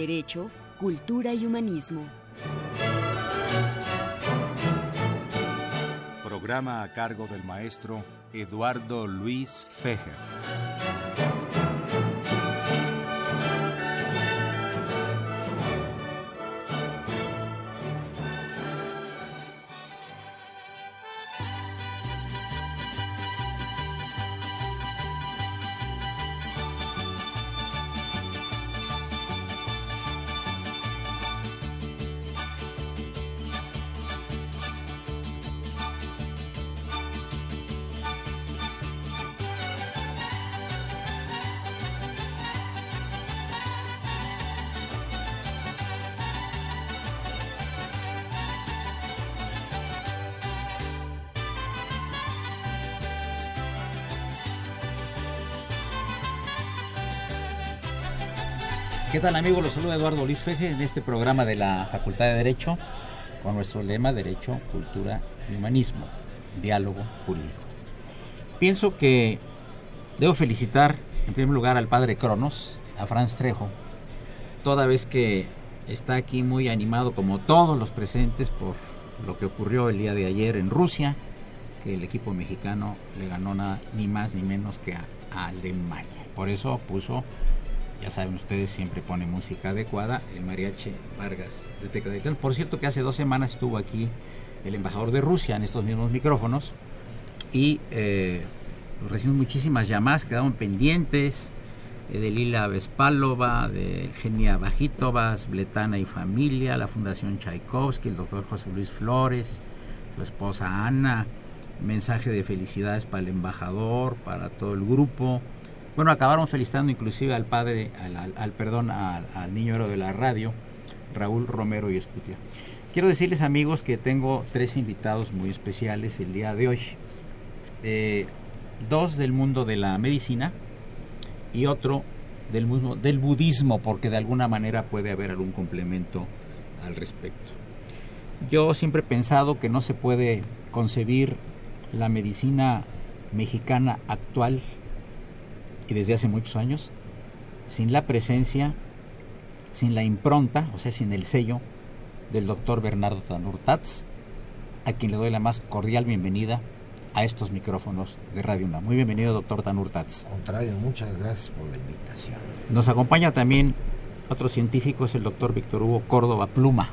Derecho, cultura y humanismo. Programa a cargo del maestro Eduardo Luis Fejer. ¿Qué tal amigos? Los saluda Eduardo Luis Feje en este programa de la Facultad de Derecho con nuestro lema Derecho, Cultura y Humanismo, Diálogo Jurídico. Pienso que debo felicitar en primer lugar al padre Cronos, a Franz Trejo, toda vez que está aquí muy animado como todos los presentes por lo que ocurrió el día de ayer en Rusia, que el equipo mexicano le ganó nada, ni más ni menos que a, Alemania. Por eso puso ya saben ustedes, siempre pone música adecuada, el mariachi Vargas de Tecaditán. Por cierto que hace dos semanas estuvo aquí el embajador de Rusia en estos mismos micrófonos y eh, recibimos muchísimas llamadas, quedaron pendientes eh, de Lila Vespalova, de Eugenia Bajitovas, Bletana y Familia, la Fundación Tchaikovsky, el doctor José Luis Flores, su esposa Ana, mensaje de felicidades para el embajador, para todo el grupo, bueno, acabaron felicitando inclusive al padre, al, perdón, al, niño héroe de la radio, Raúl Romero y Escutia. Quiero decirles amigos que tengo tres invitados muy especiales el día de hoy. Eh, dos del mundo de la medicina y otro del, mundo, del budismo, porque de alguna manera puede haber algún complemento al respecto. Yo siempre he pensado que no se puede concebir la medicina mexicana actual y desde hace muchos años, sin la presencia, sin la impronta, o sea, sin el sello del doctor Bernardo Tanurtats, a quien le doy la más cordial bienvenida a estos micrófonos de Radio UNAM. Muy bienvenido, doctor Tanurtats. Contrario, muchas gracias por la invitación. Nos acompaña también otro científico, es el doctor Víctor Hugo Córdoba Pluma,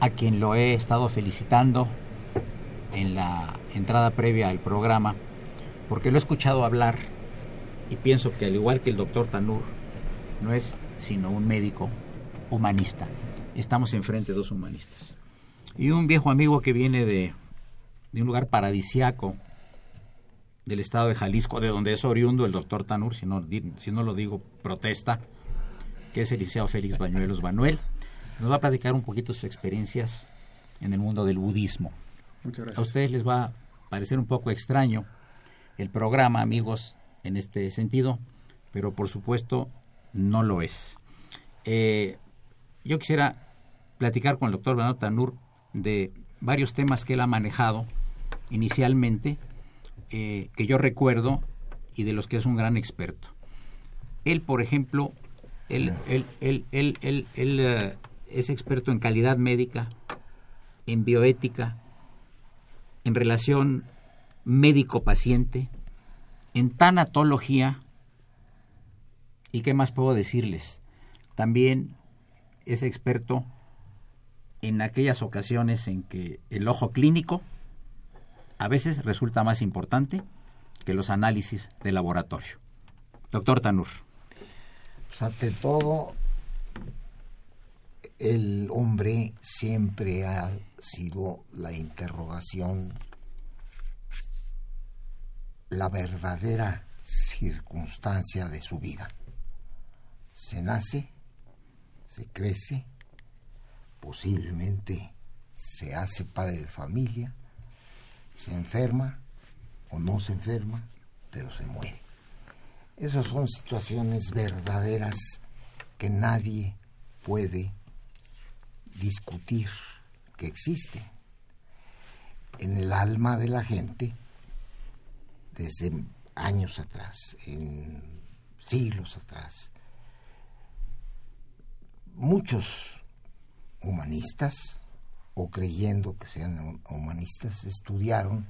a quien lo he estado felicitando en la entrada previa al programa, porque lo he escuchado hablar y pienso que al igual que el doctor Tanur, no es sino un médico humanista. Estamos enfrente de dos humanistas. Y un viejo amigo que viene de, de un lugar paradisiaco del estado de Jalisco, de donde es oriundo el doctor Tanur, si no, si no lo digo, protesta, que es el liceo Félix Bañuelos Manuel. Nos va a platicar un poquito sus experiencias en el mundo del budismo. Muchas gracias. A ustedes les va a parecer un poco extraño el programa, amigos, en este sentido, pero por supuesto no lo es. Eh, yo quisiera platicar con el doctor Bernardo Tanur de varios temas que él ha manejado inicialmente, eh, que yo recuerdo y de los que es un gran experto. Él, por ejemplo, él, él, él, él, él eh, es experto en calidad médica, en bioética, en relación médico-paciente, en tanatología, ¿y qué más puedo decirles? También es experto en aquellas ocasiones en que el ojo clínico a veces resulta más importante que los análisis de laboratorio. Doctor Tanur. Pues ante todo, el hombre siempre ha sido la interrogación la verdadera circunstancia de su vida. Se nace, se crece, posiblemente se hace padre de familia, se enferma o no se enferma, pero se muere. Esas son situaciones verdaderas que nadie puede discutir que existen en el alma de la gente desde años atrás, en siglos atrás. Muchos humanistas, o creyendo que sean humanistas, estudiaron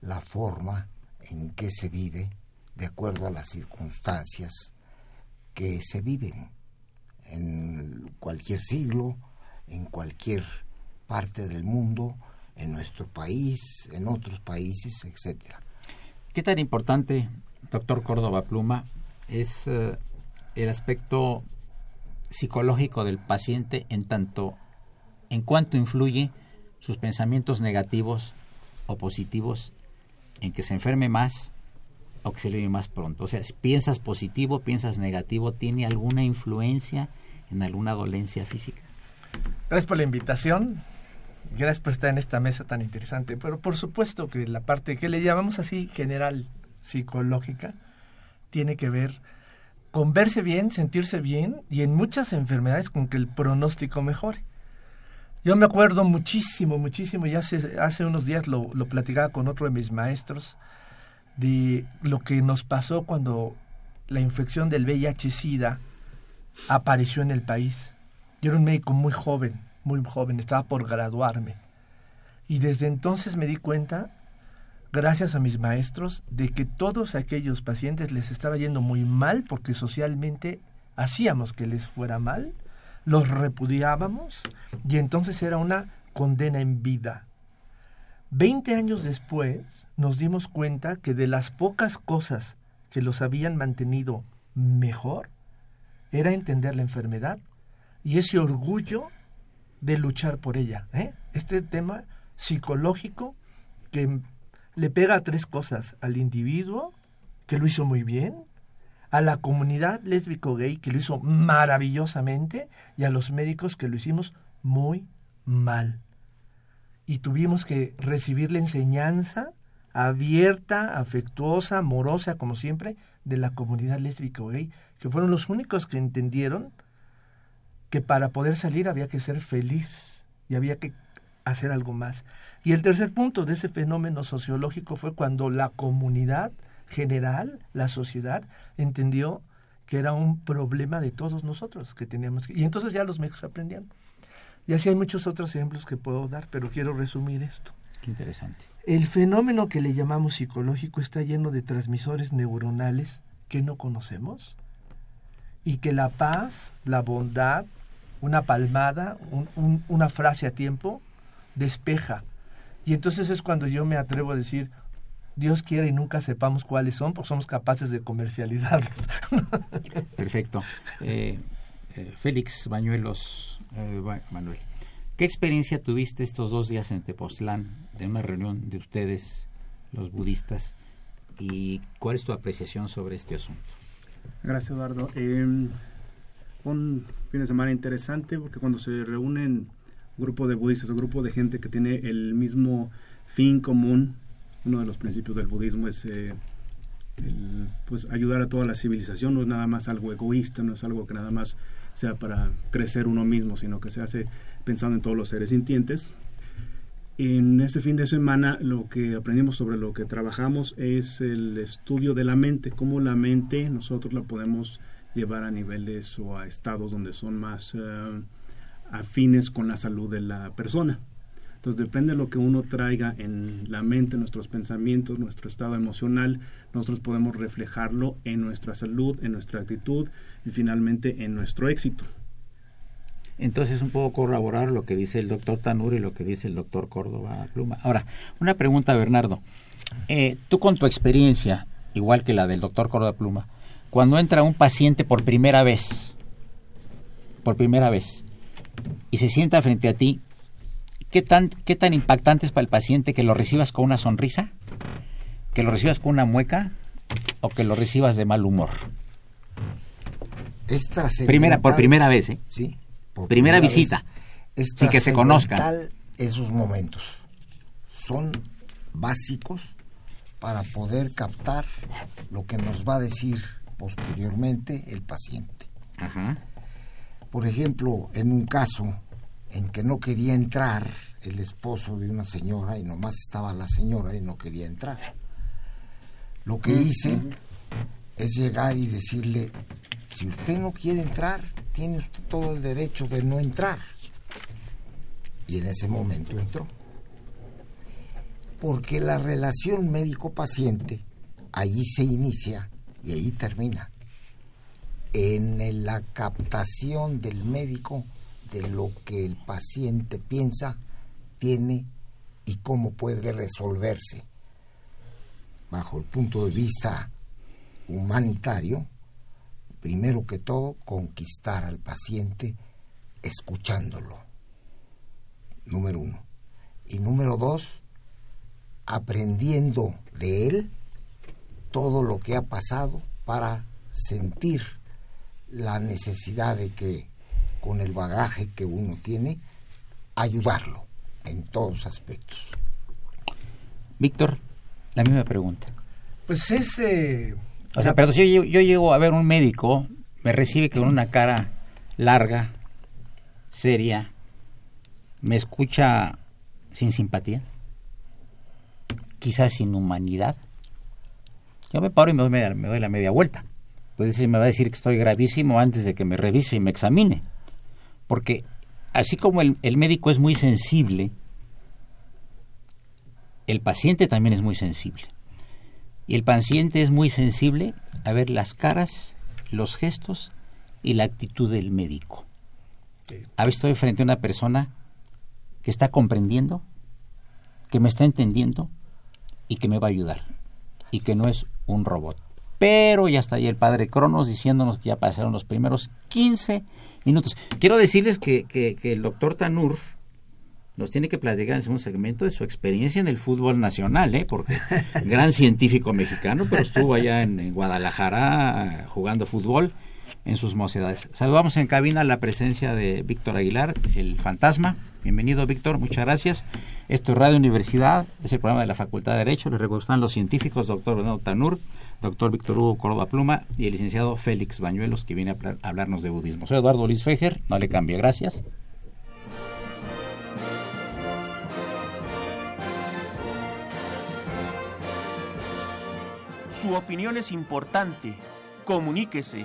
la forma en que se vive de acuerdo a las circunstancias que se viven en cualquier siglo, en cualquier parte del mundo, en nuestro país, en otros países, etcétera. ¿Qué tan importante, doctor Córdoba Pluma, es eh, el aspecto psicológico del paciente en tanto en cuanto influye sus pensamientos negativos o positivos en que se enferme más o que se le más pronto? O sea, piensas positivo, piensas negativo, ¿tiene alguna influencia en alguna dolencia física? Gracias por la invitación. Gracias por estar en esta mesa tan interesante. Pero por supuesto que la parte que le llamamos así general psicológica tiene que ver con verse bien, sentirse bien y en muchas enfermedades con que el pronóstico mejore. Yo me acuerdo muchísimo, muchísimo, hace, hace unos días lo, lo platicaba con otro de mis maestros, de lo que nos pasó cuando la infección del VIH-Sida apareció en el país. Yo era un médico muy joven, muy joven, estaba por graduarme. Y desde entonces me di cuenta, gracias a mis maestros, de que todos aquellos pacientes les estaba yendo muy mal porque socialmente hacíamos que les fuera mal, los repudiábamos y entonces era una condena en vida. Veinte años después nos dimos cuenta que de las pocas cosas que los habían mantenido mejor era entender la enfermedad y ese orgullo de luchar por ella. ¿eh? Este tema psicológico que le pega a tres cosas, al individuo, que lo hizo muy bien, a la comunidad lésbico-gay, que lo hizo maravillosamente, y a los médicos, que lo hicimos muy mal. Y tuvimos que recibir la enseñanza abierta, afectuosa, amorosa, como siempre, de la comunidad lésbico-gay, que fueron los únicos que entendieron que para poder salir había que ser feliz y había que hacer algo más. Y el tercer punto de ese fenómeno sociológico fue cuando la comunidad general, la sociedad, entendió que era un problema de todos nosotros que teníamos que... Y entonces ya los médicos aprendían. Y así hay muchos otros ejemplos que puedo dar, pero quiero resumir esto. Qué interesante. El fenómeno que le llamamos psicológico está lleno de transmisores neuronales que no conocemos y que la paz, la bondad, una palmada, una frase a tiempo, despeja. Y entonces es cuando yo me atrevo a decir, Dios quiere y nunca sepamos cuáles son, porque somos capaces de comercializarlos. Perfecto. Eh, eh, Félix Bañuelos, eh, Manuel, ¿qué experiencia tuviste estos dos días en Tepoztlán de una reunión de ustedes, los budistas, y cuál es tu apreciación sobre este asunto? Gracias, Eduardo. Un fin de semana interesante porque cuando se reúnen grupo de budistas, un grupo de gente que tiene el mismo fin común, uno de los principios del budismo es eh, pues ayudar a toda la civilización, no es nada más algo egoísta, no es algo que nada más sea para crecer uno mismo, sino que se hace pensando en todos los seres sintientes. En ese fin de semana lo que aprendimos sobre lo que trabajamos es el estudio de la mente, cómo la mente nosotros la podemos llevar a niveles o a estados donde son más eh, afines con la salud de la persona. Entonces depende de lo que uno traiga en la mente, nuestros pensamientos, nuestro estado emocional, nosotros podemos reflejarlo en nuestra salud, en nuestra actitud y finalmente en nuestro éxito. Entonces un poco corroborar lo que dice el doctor Tanur y lo que dice el doctor Córdoba Pluma. Ahora, una pregunta, Bernardo. Eh, tú con tu experiencia, igual que la del doctor Córdoba Pluma, cuando entra un paciente por primera vez, por primera vez, y se sienta frente a ti, ¿qué tan, qué tan impactante es para el paciente que lo recibas con una sonrisa? ¿Que lo recibas con una mueca? o que lo recibas de mal humor? Es. Primera, por primera vez, ¿eh? Sí. por Primera visita, sin que se conozcan. Esos momentos son básicos para poder captar lo que nos va a decir posteriormente el paciente. Ajá. Por ejemplo, en un caso en que no quería entrar el esposo de una señora y nomás estaba la señora y no quería entrar. Lo que hice es llegar y decirle, si usted no quiere entrar, tiene usted todo el derecho de no entrar. Y en ese momento entró. Porque la relación médico-paciente allí se inicia y ahí termina. En la captación del médico de lo que el paciente piensa, tiene y cómo puede resolverse. Bajo el punto de vista humanitario, primero que todo, conquistar al paciente escuchándolo. Número uno. Y número dos, aprendiendo de él todo lo que ha pasado para sentir la necesidad de que con el bagaje que uno tiene, ayudarlo en todos aspectos. Víctor, la misma pregunta. Pues ese... O sea, pero si yo, llego- yo llego a ver un médico, me recibe con una cara larga, seria, me escucha sin simpatía, quizás sin humanidad. Yo me paro y me doy, media- me doy la media vuelta. Pues ese me va a decir que estoy gravísimo antes de que me revise y me examine. Porque así como el, el médico es muy sensible, el paciente también es muy sensible. Y el paciente es muy sensible a ver las caras, los gestos y la actitud del médico. A veces estoy frente a una persona que está comprendiendo, que me está entendiendo y que me va a ayudar. Y que no es un robot. Pero ya está ahí el padre Cronos diciéndonos que ya pasaron los primeros 15 minutos. Quiero decirles que, que- que el doctor Tanur nos tiene que platicar en segundo segmento de su experiencia en el fútbol nacional, ¿eh? porque gran científico mexicano, pero estuvo allá en, en Guadalajara jugando fútbol en sus mocedades. Saludamos en cabina la presencia de Víctor Aguilar, el fantasma. Bienvenido, Víctor, muchas gracias. Esto es Radio Universidad, es el programa de la Facultad de Derecho. Les están los científicos, doctor Renato Tanur, doctor Víctor Hugo Córdoba Pluma y el licenciado Félix Bañuelos, que viene a hablarnos de budismo. Soy Eduardo Luis Fejer, no le cambie, gracias. Su opinión es importante. Comuníquese.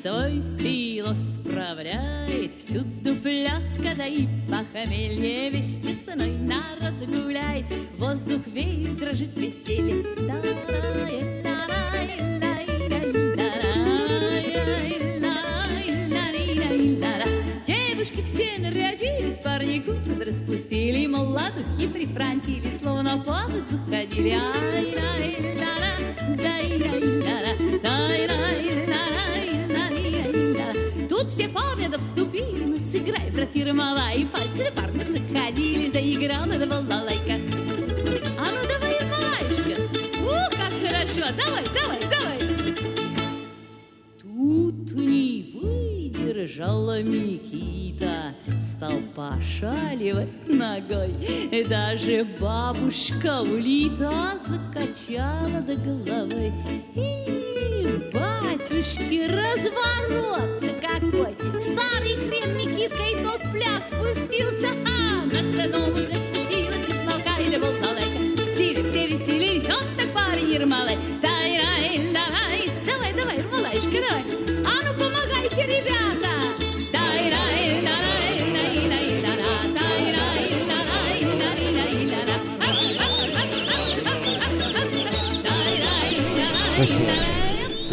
Свой силу справляет Всюду пляска, да и похмелье Вещесной народ гуляет Воздух весь дрожит веселье Та-да-да-да девушки все нарядились, парни купят распустили, молодухи прифрантили, словно повод заходили. Ай-ай-ла-ла, дай-дай-ла-ла, дай-дай-ла-ла все парни обступили, ну сыграй, братья мала, и пальцы на парня заходили, заиграл на балалайка. А ну давай, малышка, ух, как хорошо, давай, давай, давай. Тут не выдержала Микита, стал пошаливать ногой. И даже бабушка улита закачала до головой. И, батюшки, разворот-то какой! Старый хрен Микитка и тот пляс спустился, а на коном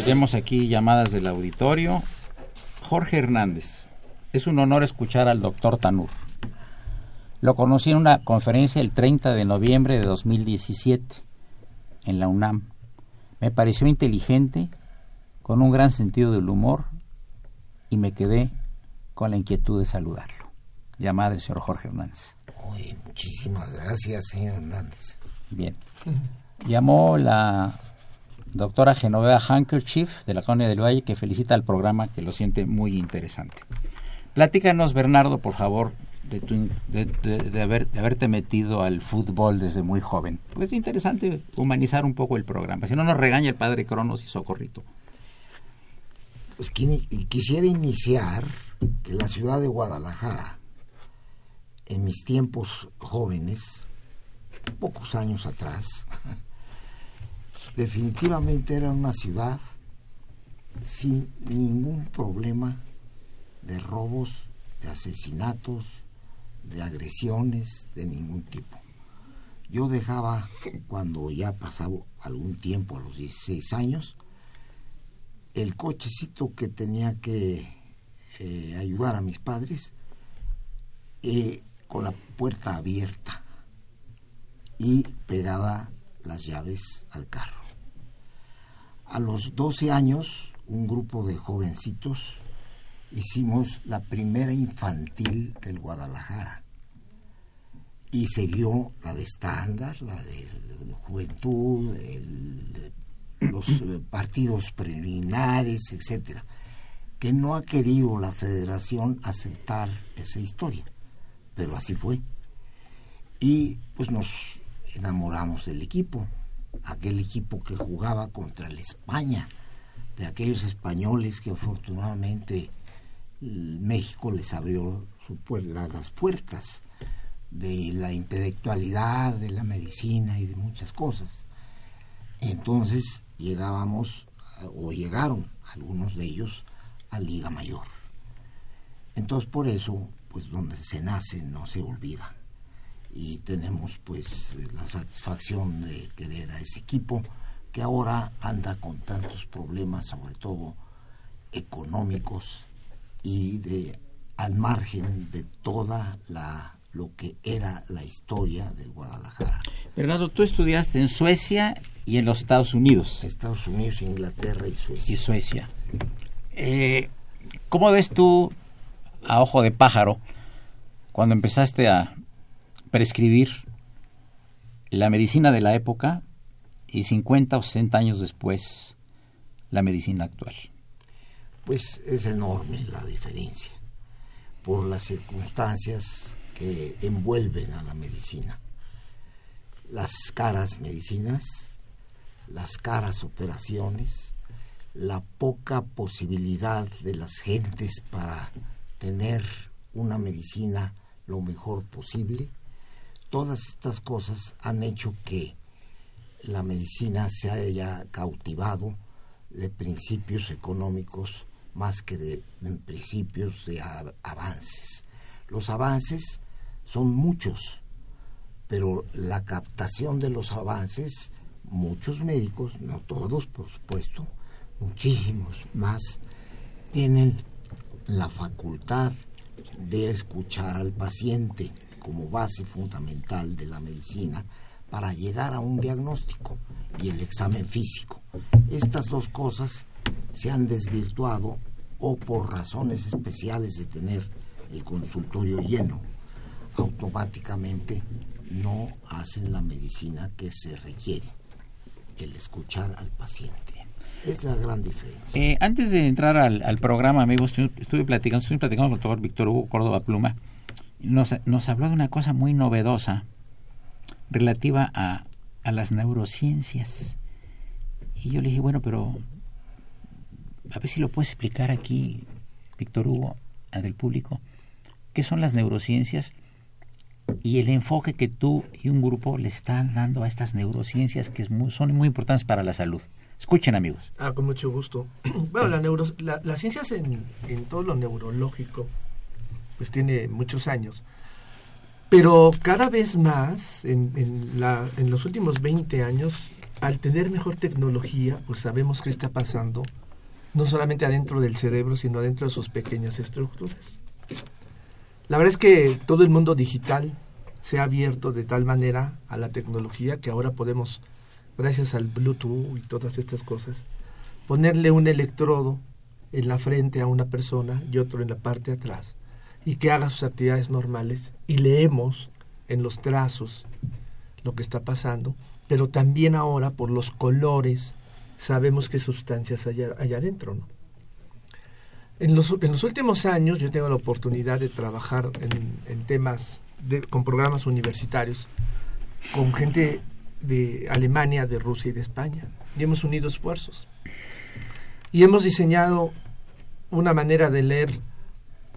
Tenemos aquí llamadas del auditorio. Jorge Hernández. Es un honor escuchar al doctor Tanur. Lo conocí en una conferencia el 30 de noviembre de 2017 en la UNAM. Me pareció inteligente, con un gran sentido del humor y me quedé con la inquietud de saludarlo. Llamada del señor Jorge Hernández. Uy, muchísimas gracias, señor Hernández. Bien. Llamó la doctora Genoveva Handkerchief de la Colonia del Valle que felicita al programa que lo siente muy interesante. Platícanos, Bernardo, por favor, de, tu, de, de, haber, de haberte metido al fútbol desde muy joven. Pues es interesante humanizar un poco el programa. Si no nos regaña el padre Cronos y Socorrito. Pues quisiera iniciar que la ciudad de Guadalajara, en mis tiempos jóvenes, pocos años atrás, definitivamente era una ciudad sin ningún problema de robos, de asesinatos, de agresiones de ningún tipo. Yo dejaba, cuando ya pasaba algún tiempo, a los 16 años, el cochecito que tenía que eh, ayudar a mis padres eh, con la puerta abierta y pegada las llaves al carro. A los 12 años, un grupo de jovencitos hicimos la primera infantil del Guadalajara y se vio la de estándar, la de, juventud, los eh, partidos preliminares, etcétera, que no ha querido la federación aceptar esa historia, pero así fue. Y pues nos enamoramos del equipo, aquel equipo que jugaba contra la España, de aquellos españoles que afortunadamente México les abrió las puertas de la intelectualidad, de la medicina y de muchas cosas. Entonces llegábamos, o llegaron algunos de ellos, a Liga Mayor. Entonces por eso, pues donde se nace no se olvida. Y tenemos pues la satisfacción de querer a ese equipo que ahora anda con tantos problemas, sobre todo económicos, y de al margen de toda la lo que era la historia del Guadalajara. Bernardo, tú estudiaste en Suecia y en los Estados Unidos. Estados Unidos, Inglaterra y Suecia. Y Suecia. Eh, ¿Cómo ves tú, a ojo de pájaro, cuando empezaste a prescribir la medicina de la época y 50 o 60 años después la medicina actual? pues es enorme la diferencia por las circunstancias que envuelven a la medicina. Las caras medicinas, las caras operaciones, la poca posibilidad de las gentes para tener una medicina lo mejor posible, todas estas cosas han hecho que la medicina se haya cautivado de principios económicos más que de, principios de avances. Los avances son muchos, pero la captación de los avances, muchos médicos, no todos por supuesto, muchísimos más, tienen la facultad de escuchar al paciente como base fundamental de la medicina para llegar a un diagnóstico y el examen físico. Estas dos cosas se han desvirtuado o por razones especiales de tener el consultorio lleno, automáticamente no hacen la medicina que se requiere, el escuchar al paciente. Es la gran diferencia. Eh, antes de entrar al, programa, amigos, estuve, platicando, estuve platicando con el doctor Víctor Hugo Córdoba Pluma. Nos, nos habló de una cosa muy novedosa relativa a, a las neurociencias. Y yo le dije, bueno, pero a ver si lo puedes explicar aquí, Víctor Hugo, del público, qué son las neurociencias y el enfoque que tú y un grupo le están dando a estas neurociencias que son muy importantes para la salud. Escuchen, amigos. Ah, con mucho gusto. Bueno, la neuro, las ciencias en, en, todo lo neurológico, pues tiene muchos años. Pero cada vez más, en, los últimos 20 años, al tener mejor tecnología, pues sabemos qué está pasando, no solamente adentro del cerebro, sino adentro de sus pequeñas estructuras. La verdad es que todo el mundo digital se ha abierto de tal manera a la tecnología que ahora podemos, gracias al Bluetooth y todas estas cosas, ponerle un electrodo en la frente a una persona y otro en la parte de atrás y que haga sus actividades normales y leemos en los trazos lo que está pasando, pero también ahora por los colores sabemos qué sustancias hay allá adentro. ¿no? En, los, en los últimos años yo tengo la oportunidad de trabajar en, temas con programas universitarios con gente de Alemania, de Rusia y de España. Y hemos unido esfuerzos. Y hemos diseñado una manera de leer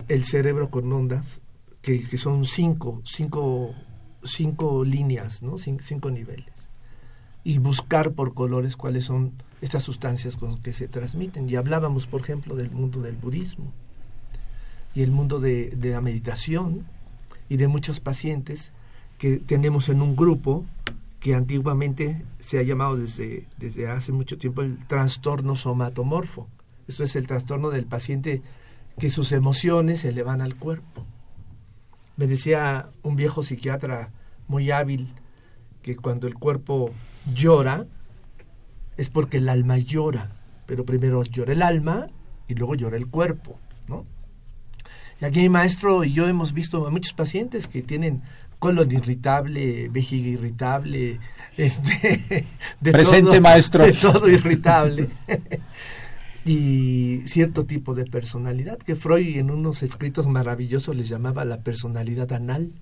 el cerebro con ondas, que, que son cinco, cinco, cinco líneas, ¿no? Cin cinco niveles. Y buscar por colores cuáles son estas sustancias con que se transmiten. Y hablábamos, por ejemplo, del mundo del budismo y el mundo de, de la meditación y de muchos pacientes que tenemos en un grupo que antiguamente se ha llamado desde, desde hace mucho tiempo el trastorno somatomorfo. Esto es el trastorno del paciente que sus emociones se le van al cuerpo. Me decía un viejo psiquiatra muy hábil que cuando el cuerpo llora es porque el alma llora, pero primero llora el alma y luego llora el cuerpo, ¿no? Y aquí mi maestro y yo hemos visto a muchos pacientes que tienen colon irritable, vejiga irritable, este, de presente todo, maestro, de todo irritable y cierto tipo de personalidad que Freud en unos escritos maravillosos les llamaba la personalidad anal,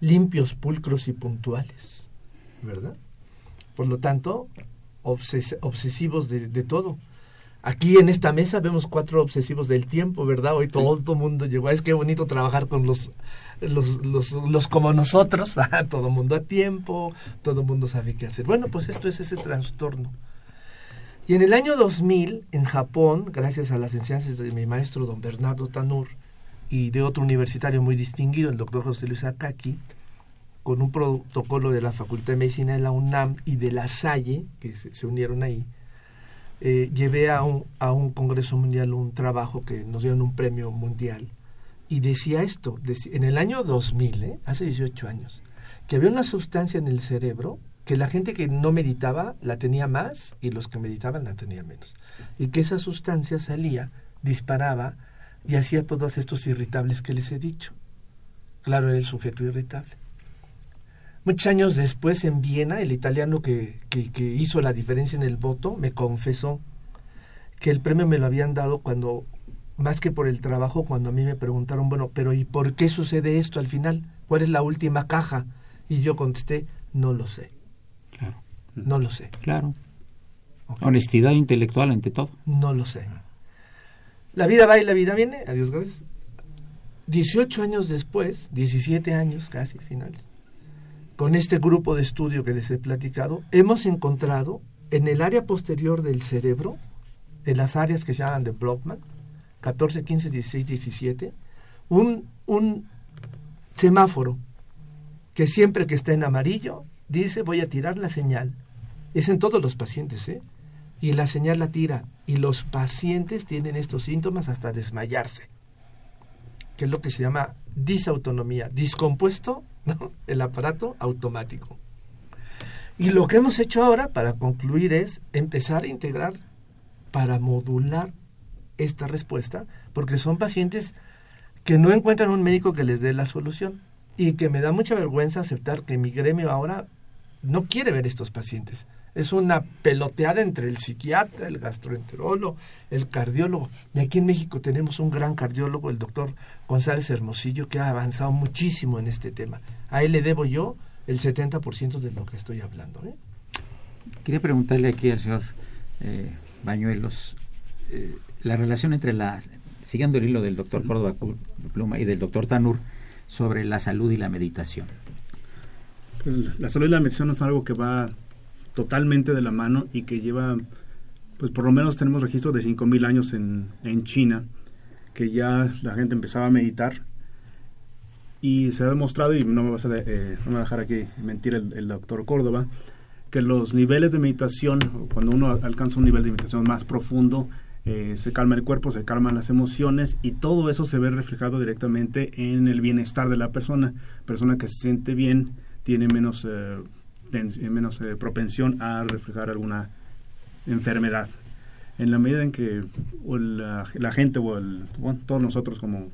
limpios, pulcros y puntuales, ¿verdad? Por lo tanto, obses obsesivos de, de todo. Aquí en esta mesa vemos cuatro obsesivos del tiempo, ¿verdad? Hoy todo el mundo llegó. Es que bonito trabajar con los, los, los, los como nosotros. todo el mundo a tiempo, todo el mundo sabe qué hacer. Bueno, pues esto es ese trastorno. Y en el año 2000, en Japón, gracias a las enseñanzas de mi maestro don Bernardo Tanur y de otro universitario muy distinguido, el doctor José Luis Akaki, con un protocolo de la Facultad de Medicina de la UNAM y de la Salle, que se, unieron ahí, eh, llevé a un, a un Congreso Mundial un trabajo que nos dieron un premio mundial y decía esto, en el año 2000, ¿eh? hace 18 años, que había una sustancia en el cerebro que la gente que no meditaba la tenía más y los que meditaban la tenían menos. Y que esa sustancia salía, disparaba y hacía todos estos irritables que les he dicho. Claro, era el sujeto irritable. Muchos años después, en Viena, el italiano que, que, que, hizo la diferencia en el voto me confesó que el premio me lo habían dado cuando, más que por el trabajo, cuando a mí me preguntaron, bueno, pero ¿y por qué sucede esto al final? ¿Cuál es la última caja? Y yo contesté, no lo sé. No lo sé. Claro. Okay. Honestidad intelectual ante todo. No lo sé. La vida va y la vida viene. Adiós, gracias. 18 años después, 17 años casi finales, con este grupo de estudio que les he platicado, hemos encontrado en el área posterior del cerebro, en las áreas que se llaman de Brockman, 14, 15, 16, 17, un, un semáforo que siempre que está en amarillo dice voy a tirar la señal. Es en todos los pacientes, ¿eh? Y la señal la tira. Y los pacientes tienen estos síntomas hasta desmayarse, que es lo que se llama disautonomía, discompuesto ¿no? el aparato automático. Y lo que hemos hecho ahora para concluir es empezar a integrar para modular esta respuesta, porque son pacientes que no encuentran un médico que les dé la solución y que me da mucha vergüenza aceptar que mi gremio ahora no quiere ver estos pacientes. Es una peloteada entre el psiquiatra, el gastroenterólogo, el cardiólogo. Y aquí en México tenemos un gran cardiólogo, el doctor González Hermosillo, que ha avanzado muchísimo en este tema. A él le debo yo el 70% de lo que estoy hablando. ¿eh? Quería preguntarle aquí al señor eh, Bañuelos eh, la relación entre la, siguiendo el hilo del doctor Córdoba Pluma y del doctor Tanur, sobre la salud y la meditación. Pues la salud y la meditación es algo que va totalmente de la mano y que lleva, pues por lo menos tenemos registro de 5.000 años en, en China, que ya la gente empezaba a meditar y se ha demostrado, y no me, vas a, eh, va a dejar aquí mentir el, el doctor Córdoba, que los niveles de meditación, cuando uno alcanza un nivel de meditación más profundo, eh, se calma el cuerpo, se calman las emociones y todo eso se ve reflejado directamente en el bienestar de la persona. Persona que se siente bien tiene menos, eh, menos eh, propensión a reflejar alguna enfermedad. En la medida en que la, gente o todos nosotros como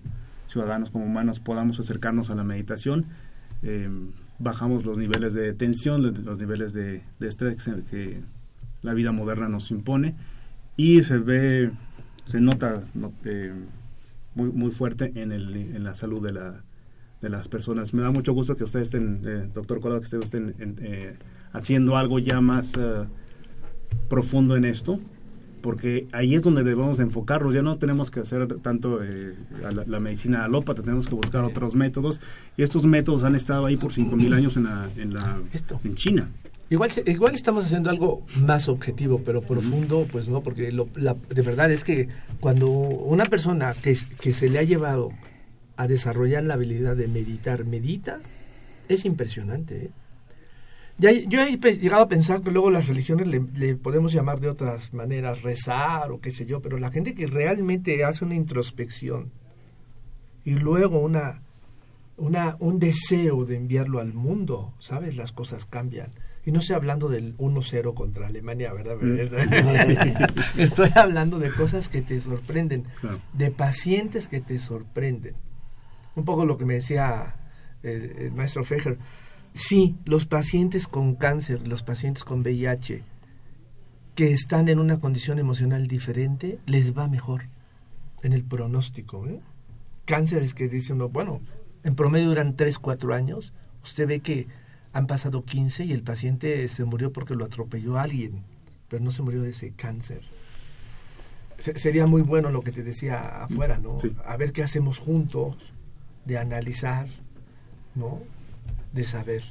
ciudadanos, como humanos, podamos acercarnos a la meditación, bajamos los niveles de tensión, los niveles de, estrés que la vida moderna nos impone y se ve, se nota eh, muy, muy fuerte en, el, en la salud de, la, de las personas. Me da mucho gusto que ustedes estén, eh, doctor Colado, que ustedes estén eh, haciendo algo ya más profundo en esto porque ahí es donde debemos enfocarnos. Ya no tenemos que hacer tanto eh, la, medicina alópata, tenemos que buscar otros métodos. Y estos métodos han estado ahí por 5.000 años en, la, en, la, en China. Igual, igual estamos haciendo algo más objetivo, pero profundo, pues no, porque lo, de verdad es que cuando una persona que, que se le ha llevado a desarrollar la habilidad de meditar, medita, es impresionante. ¿eh? yo he llegado a pensar que luego las religiones le, podemos llamar de otras maneras, rezar o qué sé yo, pero la gente que realmente hace una introspección y luego una, una, un deseo de enviarlo al mundo, ¿sabes? Las cosas cambian. Y no estoy hablando del 1-0 contra Alemania, ¿verdad? Mm. estoy hablando de cosas que te sorprenden, de pacientes que te sorprenden. Un poco lo que me decía el, el maestro Fejer Sí, los pacientes con cáncer, los pacientes con VIH, que están en una condición emocional diferente, les va mejor en el pronóstico. ¿eh? Cánceres que dice uno, bueno, en promedio duran 3, 4 años, usted ve que han pasado 15 y el paciente se murió porque lo atropelló a alguien, pero no se murió de ese cáncer. sería muy bueno lo que te decía afuera, ¿no? A ver qué hacemos juntos, de analizar, ¿no? de saber.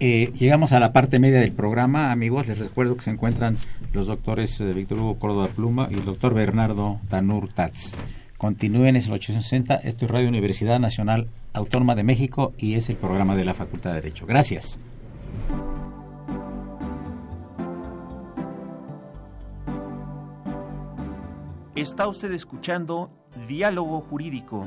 Eh, llegamos a la parte media del programa, amigos. Les recuerdo que se encuentran los doctores eh, Víctor Hugo Córdoba Pluma y el doctor Bernardo Tanur Tats. Continúen, es el 860. Esto es Radio Universidad Nacional Autónoma de México y es el programa de la Facultad de Derecho. Gracias. Está usted escuchando Diálogo Jurídico,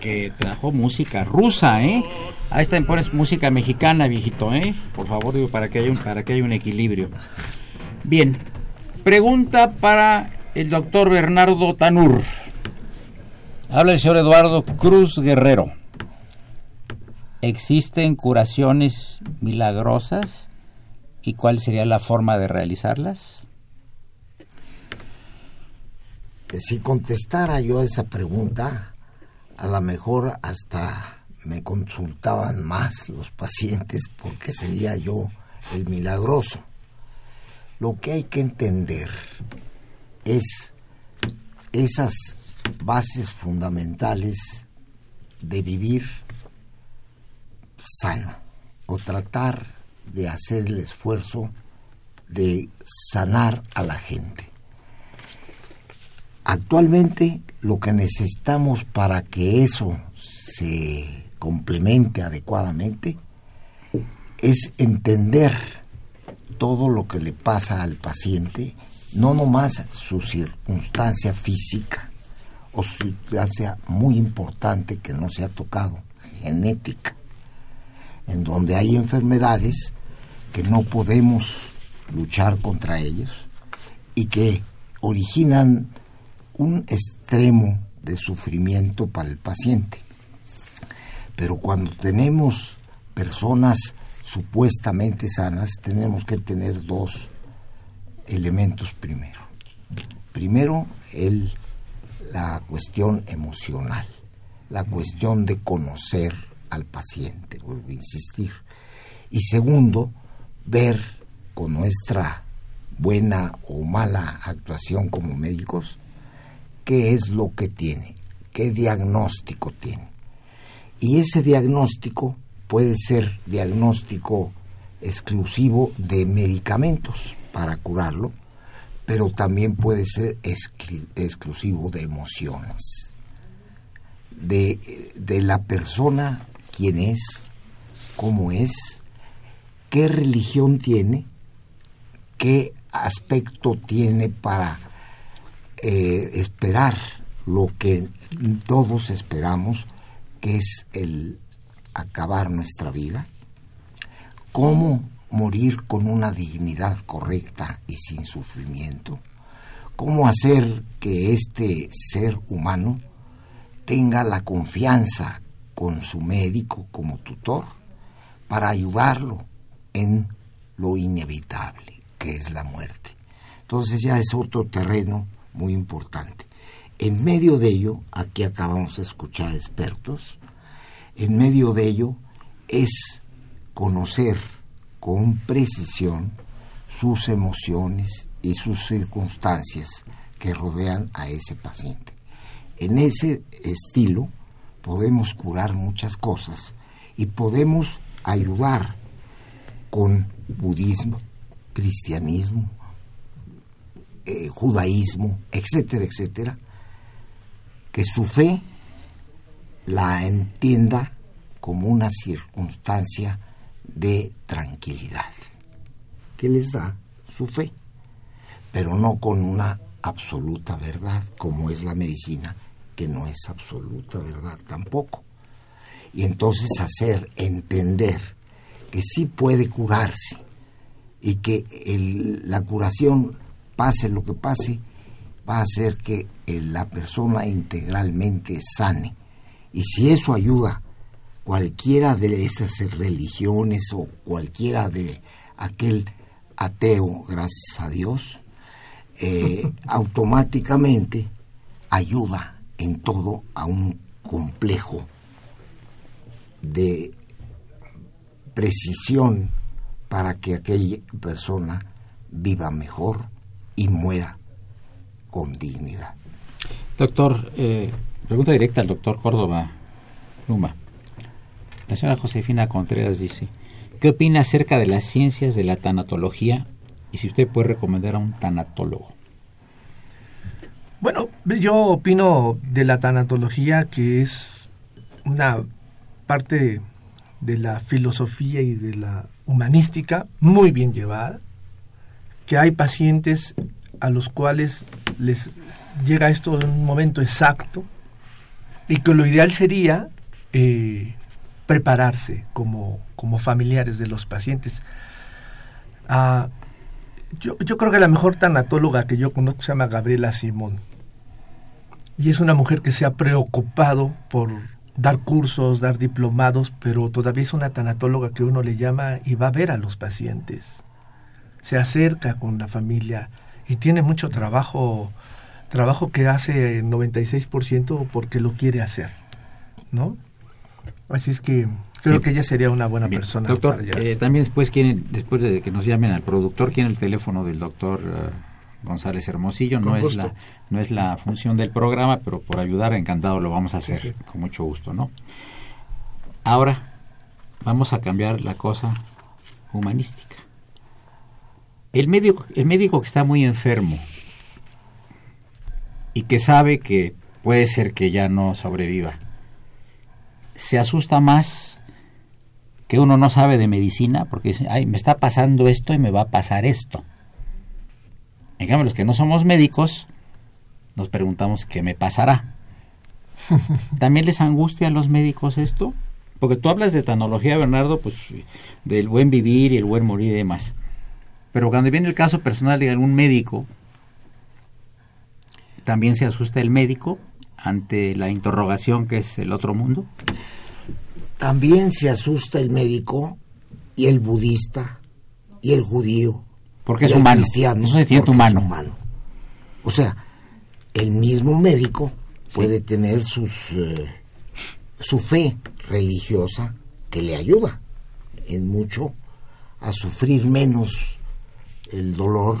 que trajo música rusa, ¿eh? Ahí está, pones música mexicana, viejito, ¿eh? Por favor, digo, para que haya un, para que haya un equilibrio. Bien, pregunta para el doctor Bernardo Tanur. Habla el señor Eduardo Cruz Guerrero. ¿Existen curaciones milagrosas? ¿Y cuál sería la forma de realizarlas? Si contestara yo esa pregunta, a lo mejor hasta me consultaban más los pacientes porque sería yo el milagroso. Lo que hay que entender es esas bases fundamentales de vivir sano o tratar de hacer el esfuerzo de sanar a la gente. Actualmente lo que necesitamos para que eso se complemente adecuadamente es entender todo lo que le pasa al paciente, no nomás su circunstancia física o su circunstancia muy importante que no se ha tocado, genética, en donde hay enfermedades que no podemos luchar contra ellos y que originan un extremo de sufrimiento para el paciente. Pero cuando tenemos personas supuestamente sanas, tenemos que tener dos elementos primero. Primero, el, la cuestión emocional, la cuestión de conocer al paciente, vuelvo a insistir. Y segundo, ver con nuestra buena o mala actuación como médicos qué es lo que tiene, qué diagnóstico tiene. Y ese diagnóstico puede ser diagnóstico exclusivo de medicamentos para curarlo, pero también puede ser exclusivo de emociones, de, de la persona quién es, cómo es, qué religión tiene, qué aspecto tiene para eh, esperar lo que todos esperamos, que es el acabar nuestra vida, cómo morir con una dignidad correcta y sin sufrimiento, cómo hacer que este ser humano tenga la confianza con su médico como tutor para ayudarlo en lo inevitable, que es la muerte. Entonces ya es otro terreno muy importante. En medio de ello, aquí acabamos de escuchar expertos, en medio de ello es conocer con precisión sus emociones y sus circunstancias que rodean a ese paciente. En ese estilo podemos curar muchas cosas y podemos ayudar con budismo, cristianismo, eh, judaísmo, etcétera, etcétera, que su fe la entienda como una circunstancia de tranquilidad, que les da su fe, pero no con una absoluta verdad, como es la medicina, que no es absoluta verdad tampoco. Y entonces hacer entender que sí puede curarse y que la curación pase lo que pase, va a hacer que eh, la persona integralmente sane. Y si eso ayuda, cualquiera de esas religiones o cualquiera de aquel ateo, gracias a Dios, eh, automáticamente ayuda en todo a un complejo de precisión para que aquella persona viva mejor y muera con dignidad. Doctor, eh, pregunta directa al doctor Córdoba Luma. La señora Josefina Contreras dice, ¿qué opina acerca de las ciencias de la tanatología y si usted puede recomendar a un tanatólogo? Bueno, yo opino de la tanatología que es una parte de la filosofía y de la humanística muy bien llevada, que hay pacientes a los cuales les llega esto en un momento exacto y que lo ideal sería eh, prepararse como, como familiares de los pacientes. Ah, yo, yo creo que la mejor tanatóloga que yo conozco se llama Gabriela Simón. Y es una mujer que se ha preocupado por dar cursos, dar diplomados, pero todavía es una tanatóloga que uno le llama y va a ver a los pacientes. Se acerca con la familia y tiene mucho trabajo, trabajo que hace 96% porque lo quiere hacer, ¿no? Así es que creo que ella sería una buena persona. Doctor, eh, también después quieren, después de que nos llamen al productor, quieren el teléfono del doctor eh, González Hermosillo. no es la no es la función del programa, pero por ayudar, encantado lo vamos a hacer con mucho gusto, ¿no? Ahora vamos a cambiar la cosa humanística. El médico, el médico que está muy enfermo y que sabe que puede ser que ya no sobreviva, se asusta más que uno no sabe de medicina porque dice, ay, me está pasando esto y me va a pasar esto. En cambio, los que no somos médicos, nos preguntamos qué me pasará. ¿También les angustia a los médicos esto? Porque tú hablas de tecnología, Bernardo, pues del buen vivir y el buen morir y demás. Pero cuando viene el caso personal de algún médico, ¿también se asusta el médico ante la interrogación que es el otro mundo? También se asusta el médico y el budista y el judío. Porque es humano. Cristiano, es humano. humano. O sea, el mismo médico puede tener sus, eh, su fe religiosa que le ayuda en mucho a sufrir menos el dolor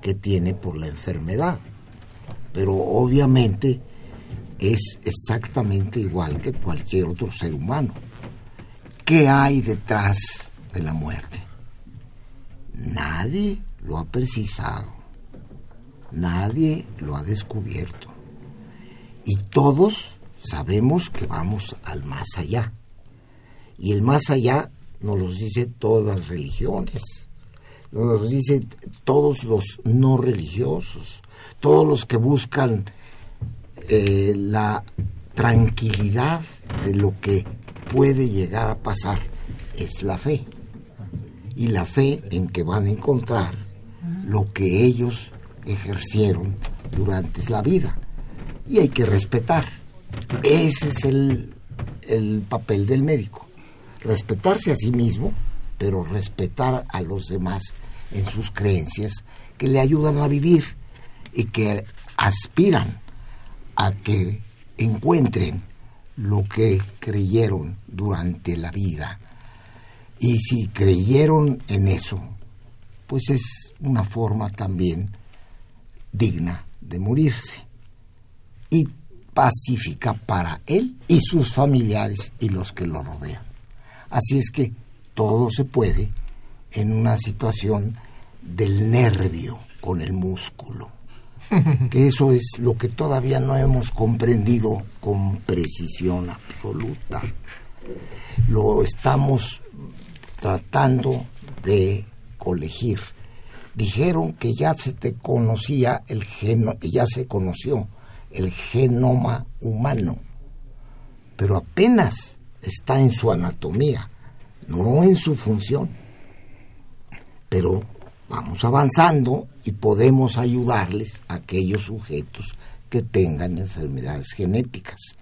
que tiene por la enfermedad. Pero obviamente es exactamente igual que cualquier otro ser humano. ¿Qué hay detrás de la muerte? Nadie lo ha precisado, nadie lo ha descubierto. Y todos sabemos que vamos al más allá. Y el más allá nos lo dice todas las religiones, nos lo dicen todos los no religiosos, todos los que buscan eh, la tranquilidad de lo que puede llegar a pasar es la fe. Y la fe en que van a encontrar lo que ellos ejercieron durante la vida. Y hay que respetar. Ese es el, el papel del médico. Respetarse a sí mismo, pero respetar a los demás en sus creencias que le ayudan a vivir y que aspiran a que encuentren lo que creyeron durante la vida. Y si creyeron en eso, pues es una forma también digna de morirse y pacífica para él y sus familiares y los que lo rodean. Así es que todo se puede en una situación del nervio con el músculo. Que eso es lo que todavía no hemos comprendido con precisión absoluta. Lo estamos tratando de colegir. Dijeron que ya se te conocía el geno, ya se conoció el genoma humano, pero apenas está en su anatomía, no en su función. Pero vamos avanzando y podemos ayudarles a aquellos sujetos que tengan enfermedades genéticas.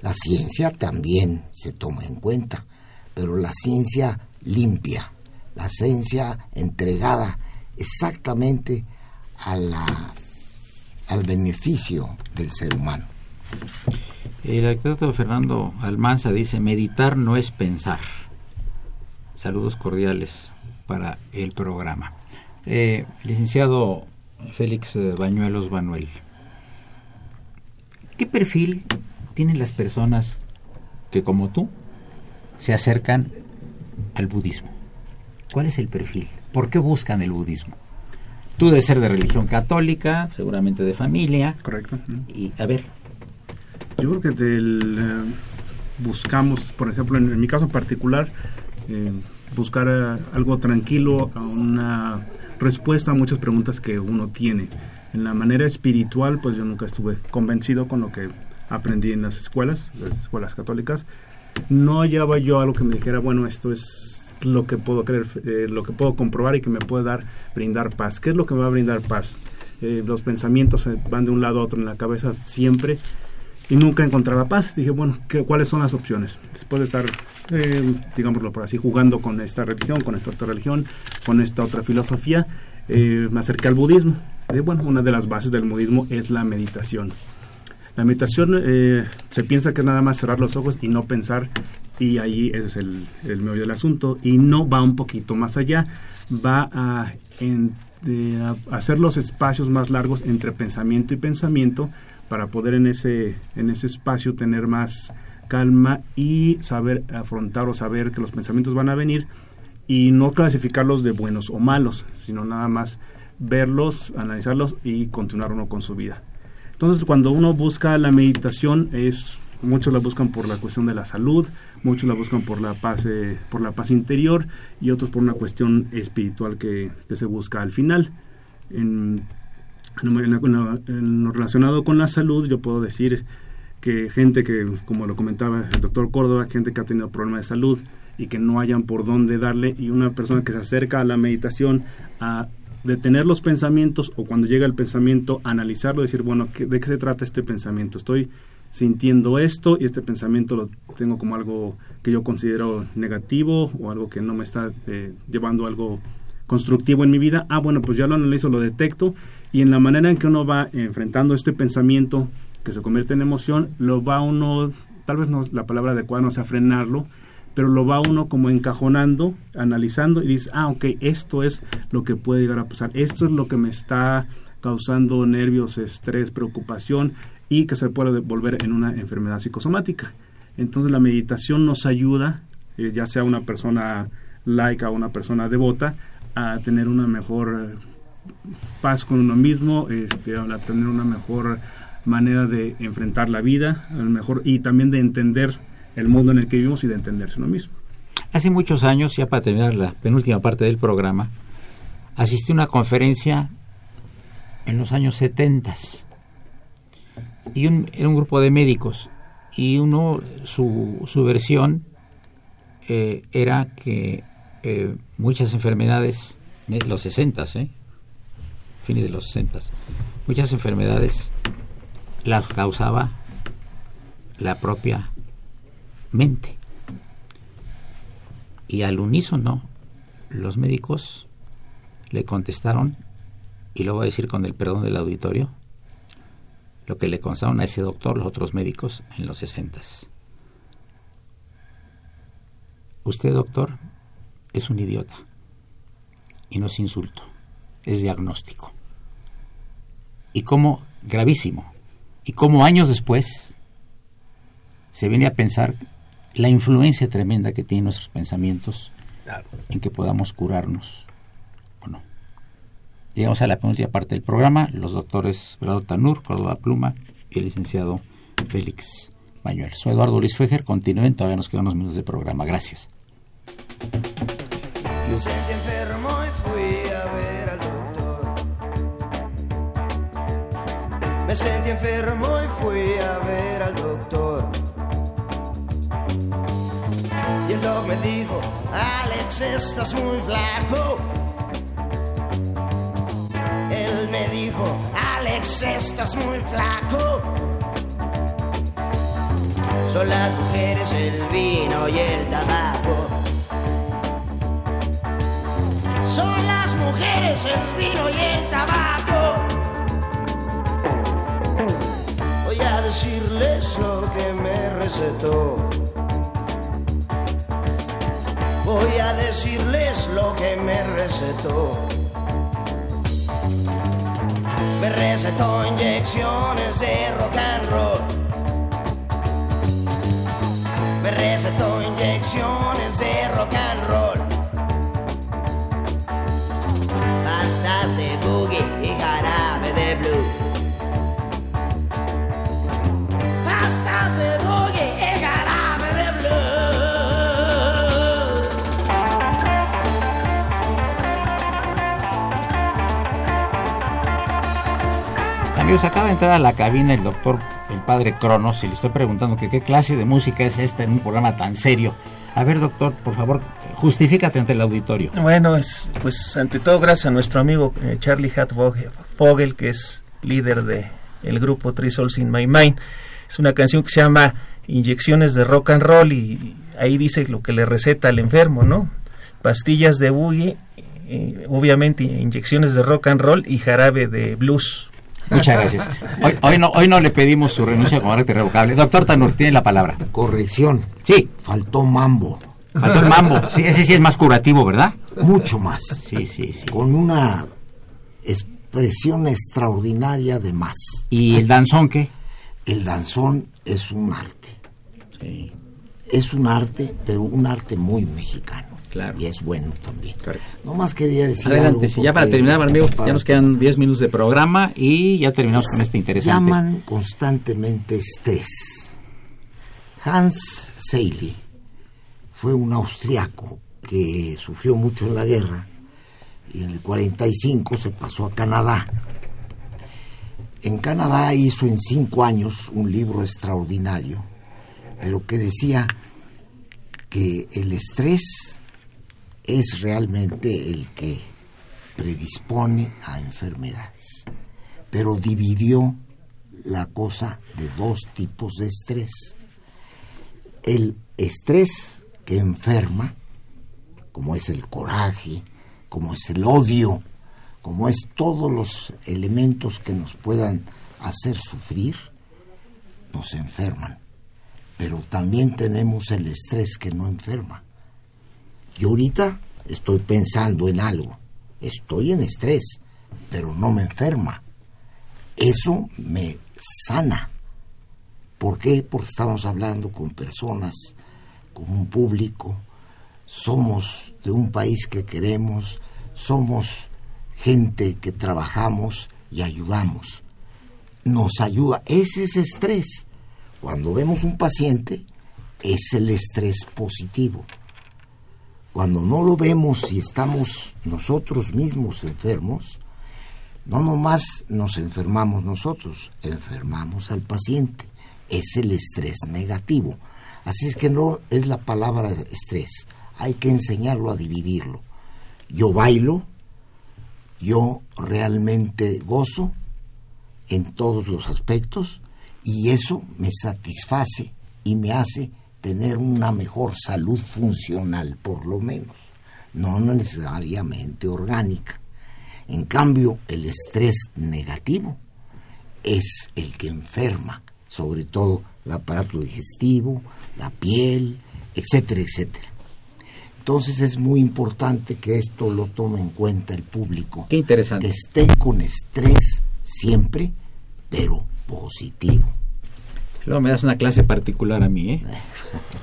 La ciencia también se toma en cuenta, pero la ciencia limpia, la ciencia entregada exactamente al beneficio del ser humano. El arquitecto Fernando Almanza dice, meditar no es pensar. Saludos cordiales para el programa. Eh, licenciado Félix eh, Bañuelos Manuel, ¿qué perfil tienen las personas que como tú se acercan al budismo? ¿Cuál es el perfil? ¿Por qué buscan el budismo? Tú debes ser de religión católica, seguramente de familia. Correcto. Y a ver. Yo creo que del, eh, buscamos, por ejemplo, en, mi caso particular, buscar algo tranquilo, a una respuesta a muchas preguntas que uno tiene. En la manera espiritual, pues yo nunca estuve convencido con lo que aprendí en las escuelas, las escuelas católicas. No hallaba yo algo que me dijera, bueno, esto es lo que puedo creer, eh, lo que puedo comprobar y que me puede dar, brindar paz. ¿Qué es lo que me va a brindar paz? Eh, los pensamientos van de un lado a otro en la cabeza siempre y nunca encontraba paz. Dije, bueno, ¿qué, ¿cuáles son las opciones? Después de estar, eh, digámoslo por así, jugando con esta religión, con esta otra religión, con esta otra filosofía, eh, me acerqué al budismo. Y bueno, una de las bases del budismo es la meditación. La meditación eh, se piensa que es nada más cerrar los ojos y no pensar, y ahí es el, el meollo del asunto, y no va un poquito más allá, va a, a hacer los espacios más largos entre pensamiento y pensamiento para poder en ese, en ese espacio tener más calma y saber afrontar o saber que los pensamientos van a venir y no clasificarlos de buenos o malos, sino nada más verlos, analizarlos y continuar uno con su vida. Entonces, cuando uno busca la meditación, es muchos la buscan por la cuestión de la salud, muchos la buscan por la paz, eh, por la paz interior y otros por una cuestión espiritual que, que se busca al final. En, en, lo relacionado con la salud, yo puedo decir que gente que, como lo comentaba el doctor Córdoba, gente que ha tenido problemas de salud y que no hayan por dónde darle, y una persona que se acerca a la meditación a detener los pensamientos o cuando llega el pensamiento, analizarlo, decir, bueno, ¿de qué se trata este pensamiento? Estoy sintiendo esto y este pensamiento lo tengo como algo que yo considero negativo o algo que no me está eh, llevando algo constructivo en mi vida. Ah, bueno, pues ya lo analizo, lo detecto y en la manera en que uno va enfrentando este pensamiento que se convierte en emoción, lo va uno, tal vez no la palabra adecuada no sea frenarlo, pero lo va uno como encajonando, analizando y dice, ah, ok, esto es lo que puede llegar a pasar, esto es lo que me está causando nervios, estrés, preocupación y que se puede volver en una enfermedad psicosomática. Entonces la meditación nos ayuda, eh, ya sea una persona laica o una persona devota, a tener una mejor paz con uno mismo, este, a tener una mejor manera de enfrentar la vida, mejor y también de entender el mundo en el que vivimos y de entenderse uno mismo. Hace muchos años, ya para terminar la penúltima parte del programa, asistí a una conferencia en los años 70 y era un grupo de médicos y uno su, su versión eh, era que eh, muchas enfermedades, los 60, ¿eh? fines de los 60, muchas enfermedades las causaba la propia mente. Y al unísono, los médicos le contestaron, y lo voy a decir con el perdón del auditorio, lo que le contaron a ese doctor los otros médicos en los 60. Usted, doctor, es un idiota. Y no es insulto, es diagnóstico y cómo, gravísimo, y cómo años después se viene a pensar la influencia tremenda que tienen nuestros pensamientos en que podamos curarnos o no. Llegamos a la penúltima parte del programa, los doctores Brado Tanur, Córdoba Pluma y el licenciado Félix Manuel. Soy Eduardo Luis Fejer, continúen, todavía nos quedan unos minutos de programa. Gracias. Me sentí enfermo y fui a ver al doctor. Y el doc me dijo, Alex, estás muy flaco. Él me dijo, Alex, estás muy flaco. Son las mujeres, el vino y el tabaco. Son las mujeres, el vino y el tabaco. decirles lo que me recetó. Voy a decirles lo que me recetó. Me recetó inyecciones de rock and roll. Me recetó inyecciones de rock and roll. Amigos, acaba de entrar a la cabina el doctor el padre Cronos y le estoy preguntando que qué clase de música es esta en un programa tan serio. A ver, doctor, por favor, justifícate ante el auditorio. Bueno, es, pues ante todo gracias a nuestro amigo eh, Charlie Hat Fogel, que es líder de grupo Three Souls in My Mind. Es una canción que se llama Inyecciones de Rock and Roll y ahí dice lo que le receta al enfermo, ¿no? Pastillas de boogie, eh, obviamente inyecciones de rock and roll y jarabe de blues. Muchas gracias. Hoy, no, hoy no le pedimos su renuncia como carácter revocable. Doctor Tanur, tiene la palabra. Corrección. Sí. Faltó mambo. Faltó el mambo. Sí, ese sí es más curativo, ¿verdad? Mucho más. Sí, sí, sí. Con una expresión extraordinaria de más. ¿Y el danzón qué? El danzón es un arte. Sí. Es un arte, pero un arte muy mexicano. Claro. Y es bueno también. No más quería decir. Adelante, si ya para terminar, amigos, ya nos quedan 10 minutos de programa y ya terminamos con este interesante. Llaman constantemente estrés. Hans Seily fue un austriaco que sufrió mucho en la guerra y en el 45 se pasó a Canadá. En Canadá hizo en cinco años un libro extraordinario, pero que decía que el estrés es realmente el que predispone a enfermedades, pero dividió la cosa de dos tipos de estrés. El estrés que enferma, como es el coraje, como es el odio, como es todos los elementos que nos puedan hacer sufrir, nos enferman. Pero también tenemos el estrés que no enferma. Yo ahorita estoy pensando en algo, estoy en estrés, pero no me enferma. Eso me sana. ¿Por qué? Porque estamos hablando con personas, con un público, somos de un país que queremos, somos gente que trabajamos y ayudamos. Nos ayuda, ese es estrés. Cuando vemos un paciente, es el estrés positivo. Cuando no lo vemos y estamos nosotros mismos enfermos, no nomás nos enfermamos nosotros, enfermamos al paciente. Es el estrés negativo. Así es que no es la palabra estrés, hay que enseñarlo a dividirlo. Yo bailo, yo realmente gozo en todos los aspectos y eso me satisface y me hace tener una mejor salud funcional, por lo menos, no necesariamente orgánica. En cambio, el estrés negativo es el que enferma, sobre todo el aparato digestivo, la piel, etcétera, etcétera. Entonces es muy importante que esto lo tome en cuenta el público. Qué interesante. Que esté con estrés siempre, pero positivo. Luego me das una clase particular a mí, ¿eh?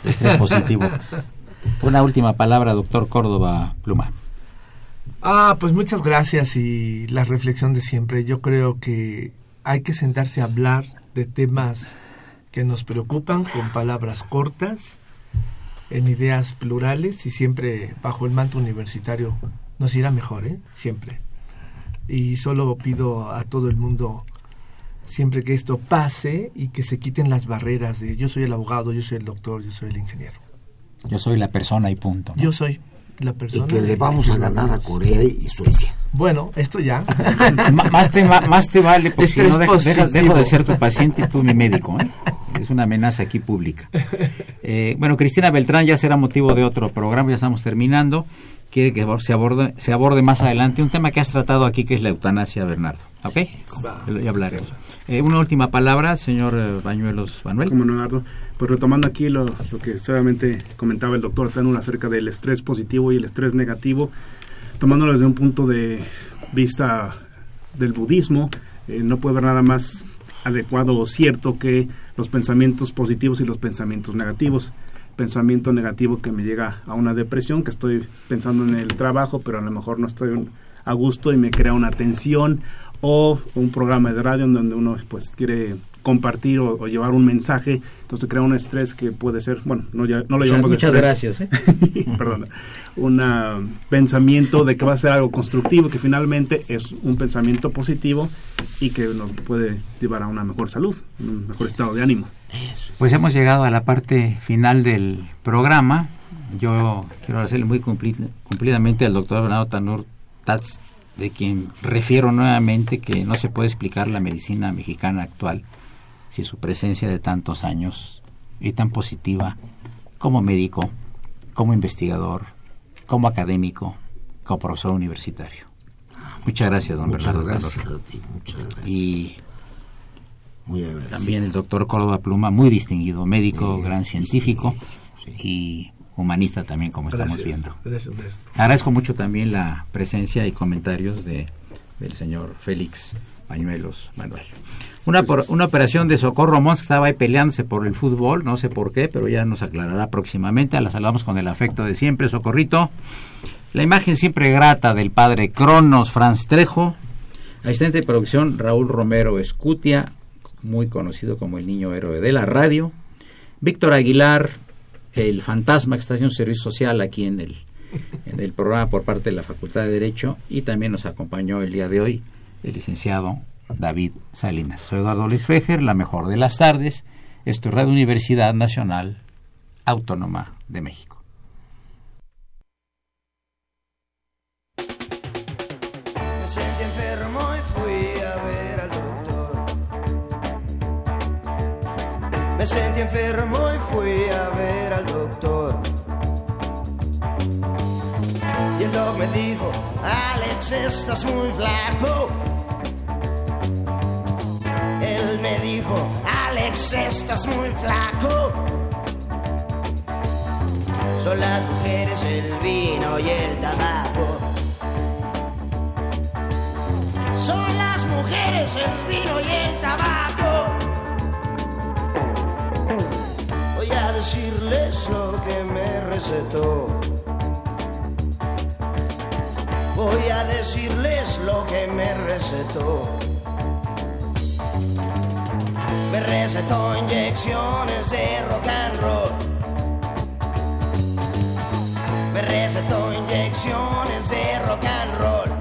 Estrés positivo. Una última palabra, doctor Córdoba Pluma. Ah, pues muchas gracias y la reflexión de siempre. Yo creo que hay que sentarse a hablar de temas que nos preocupan con palabras cortas, en ideas plurales y siempre bajo el manto universitario nos irá mejor, ¿eh? Siempre. Y solo pido a todo el mundo siempre que esto pase y que se quiten las barreras de yo soy el abogado, yo soy el doctor, yo soy el ingeniero. Yo soy la persona y punto. Yo soy la persona. Y que le vamos a ganar a Corea y Suecia. Bueno, esto ya. más, te, más te vale porque si no dejo, de ser tu paciente y tú mi médico. ¿eh? Es una amenaza aquí pública. Eh, bueno, Cristina Beltrán ya será motivo de otro programa, ya estamos terminando. Quiere que se aborde, se aborde más adelante un tema que has tratado aquí, que es la eutanasia, Bernardo. ¿Ok? Ya hablaremos. Eh, una última palabra, señor eh, Bañuelos Manuel. Como Leonardo, pues retomando aquí lo, que solamente comentaba el doctor Tanur acerca del estrés positivo y el estrés negativo, tomándolo desde un punto de vista del budismo, eh, no puede haber nada más adecuado o cierto que los pensamientos positivos y los pensamientos negativos. Pensamiento negativo que me llega a una depresión, que estoy pensando en el trabajo, pero a lo mejor no estoy a gusto y me crea una tensión o un programa de radio en donde uno pues quiere compartir o, llevar un mensaje, entonces crea un estrés que puede ser, bueno, no, ya, no lo de muchas estrés. gracias, ¿eh? Perdón, un ah, pensamiento de que va a ser algo constructivo, que finalmente es un pensamiento positivo y que nos puede llevar a una mejor salud, un mejor estado de ánimo. Pues hemos llegado a la parte final del programa. Yo quiero agradecerle muy cumpli- cumplidamente al doctor Bernardo Tanur Tats, de quien refiero nuevamente que no se puede explicar la medicina mexicana actual sin su presencia de tantos años y tan positiva como médico, como investigador, como académico, como profesor universitario. Muchas gracias, don Muchas Bernardo gracias a ti, muchas gracias. Y Muy agradecido. también el doctor Córdoba Pluma, muy distinguido médico, gran científico y humanista también, como estamos viendo. Gracias. Agradezco mucho también la presencia y comentarios de, del señor Félix Pañuelos Manuel. Una, por- una operación de Socorro Mons que estaba ahí peleándose por el fútbol, no sé por qué, pero ya nos aclarará próximamente. La saludamos con el afecto de siempre, Socorrito. La imagen siempre grata del padre Cronos Franz Trejo. Asistente de producción Raúl Romero Escutia, muy conocido como el niño héroe de la radio. Víctor Aguilar, el fantasma que está haciendo servicio social aquí en el, en el programa por parte de la Facultad de Derecho. Y también nos acompañó el día de hoy el licenciado David Salinas. Soy Eduardo Luis Fejer, la mejor de las tardes. Esto es Radio Universidad Nacional Autónoma de México. Me sentí enfermo y fui a ver al doctor. Me sentí enfermo y fui a ver al doctor. Y el doc me dijo, Alex, estás muy flaco. Me dijo, Alex, estás muy flaco. Son las mujeres, el vino y el tabaco. Son las mujeres, el vino y el tabaco. Voy a decirles lo que me recetó. Voy a decirles lo que me recetó. Me recetó inyecciones de rock and roll. Me recetó inyecciones de rock and roll.